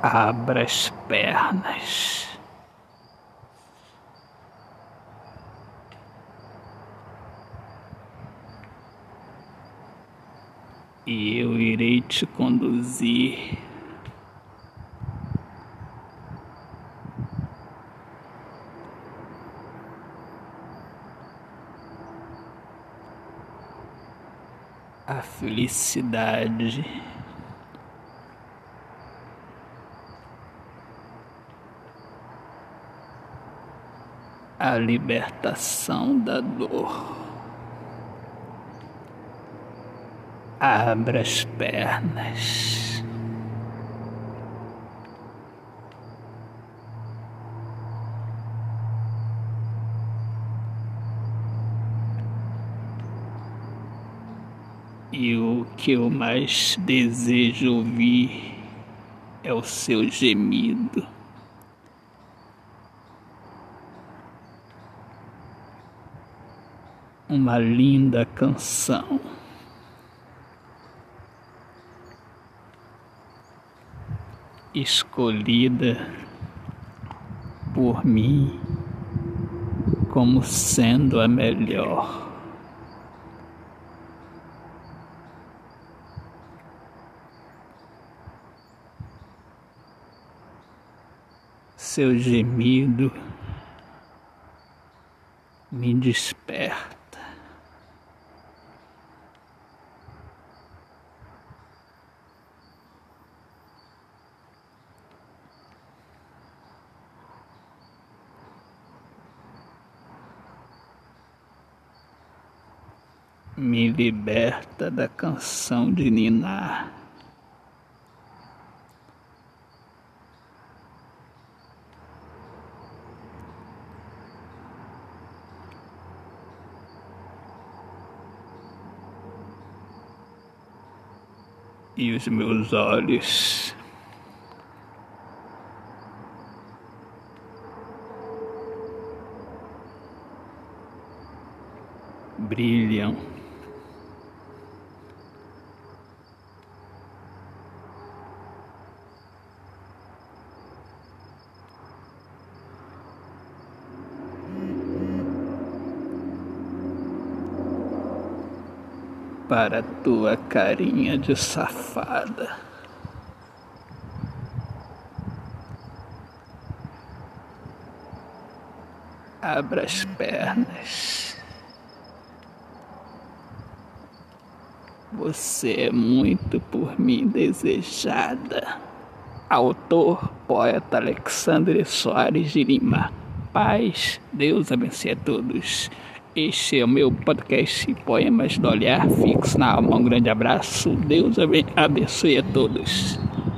Abra as pernas. E eu irei te conduzir. A felicidade. A libertação da dor. Abra as pernas. E o que eu mais desejo ouvir é o seu gemido. Uma linda canção. Escolhida por mim como sendo a melhor. Seu gemido me desperta. Me liberta da canção de ninar. E os meus olhos brilham. Para tua carinha de safada. Abra as pernas. Você é muito por mim desejada. Autor, poeta Alexandre Soares de Lima. Paz, Deus abençoe a todos. Este é o meu podcast Poemas do Olhar Fixo na Alma. Um grande abraço. Deus abençoe a todos.